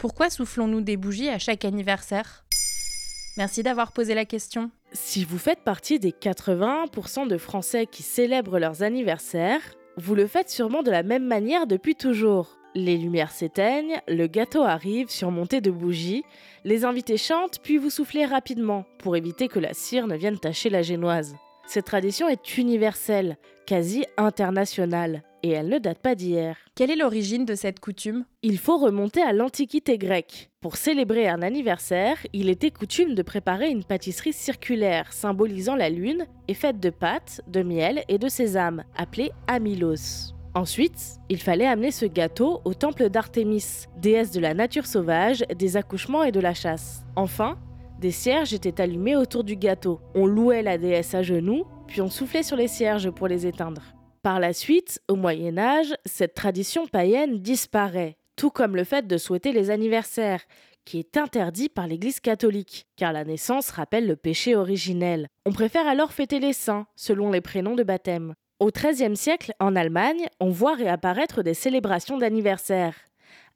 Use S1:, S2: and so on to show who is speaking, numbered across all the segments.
S1: Pourquoi soufflons-nous des bougies à chaque anniversaire? Merci d'avoir posé la question.
S2: Si vous faites partie des 81% de Français qui célèbrent leurs anniversaires, vous le faites sûrement de la même manière depuis toujours. Les lumières s'éteignent, le gâteau arrive surmonté de bougies, les invités chantent puis vous soufflez rapidement pour éviter que la cire ne vienne tacher la génoise. Cette tradition est universelle, quasi internationale, et elle ne date pas d'hier.
S1: Quelle est l'origine de cette coutume?
S2: Il faut remonter à l'Antiquité grecque. Pour célébrer un anniversaire, il était coutume de préparer une pâtisserie circulaire symbolisant la lune et faite de pâtes, de miel et de sésame, appelée amylos. Ensuite, il fallait amener ce gâteau au temple d'Artémis, déesse de la nature sauvage, des accouchements et de la chasse. Enfin, des cierges étaient allumés autour du gâteau. On louait la déesse à genoux, puis on soufflait sur les cierges pour les éteindre. Par la suite, au Moyen Âge, cette tradition païenne disparaît, tout comme le fait de souhaiter les anniversaires, qui est interdit par l'Église catholique, car la naissance rappelle le péché originel. On préfère alors fêter les saints, selon les prénoms de baptême. Au XIIIe siècle, en Allemagne, on voit réapparaître des célébrations d'anniversaire.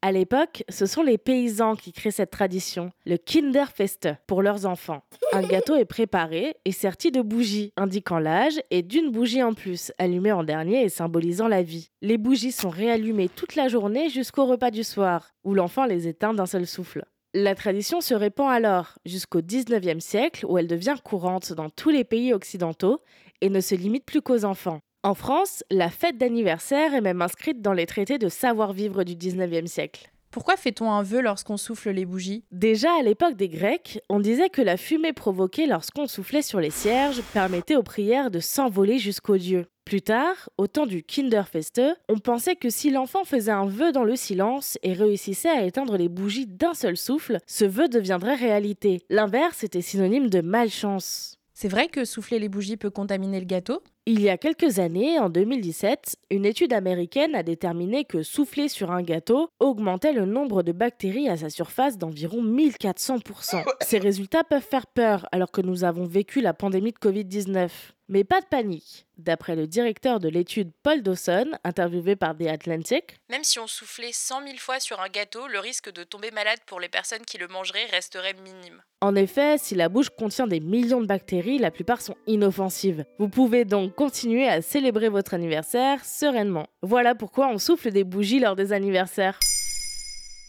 S2: À l'époque, ce sont les paysans qui créent cette tradition, le Kinderfeste, pour leurs enfants. Un gâteau est préparé et serti de bougies, indiquant l'âge, et d'une bougie en plus, allumée en dernier et symbolisant la vie. Les bougies sont réallumées toute la journée jusqu'au repas du soir, où l'enfant les éteint d'un seul souffle. La tradition se répand alors jusqu'au 19e siècle où elle devient courante dans tous les pays occidentaux et ne se limite plus qu'aux enfants. En France, la fête d'anniversaire est même inscrite dans les traités de savoir-vivre du 19e siècle.
S1: Pourquoi fait-on un vœu lorsqu'on souffle les bougies?
S2: Déjà à l'époque des Grecs, on disait que la fumée provoquée lorsqu'on soufflait sur les cierges permettait aux prières de s'envoler jusqu'aux dieux. Plus tard, au temps du Kinderfeste, on pensait que si l'enfant faisait un vœu dans le silence et réussissait à éteindre les bougies d'un seul souffle, ce vœu deviendrait réalité. L'inverse était synonyme de malchance.
S1: C'est vrai que souffler les bougies peut contaminer le gâteau?
S2: Il y a quelques années, en 2017, une étude américaine a déterminé que souffler sur un gâteau augmentait le nombre de bactéries à sa surface d'environ 1400%. Ces résultats peuvent faire peur alors que nous avons vécu la pandémie de Covid-19. Mais pas de panique. D'après le directeur de l'étude Paul Dawson, interviewé par The Atlantic,
S1: même si on soufflait 100 000 fois sur un gâteau, le risque de tomber malade pour les personnes qui le mangeraient resterait minime.
S2: En effet, si la bouche contient des millions de bactéries, la plupart sont inoffensives. Vous pouvez donc continuer à célébrer votre anniversaire sereinement. Voilà pourquoi on souffle des bougies lors des anniversaires.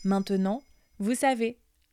S1: Maintenant, vous savez.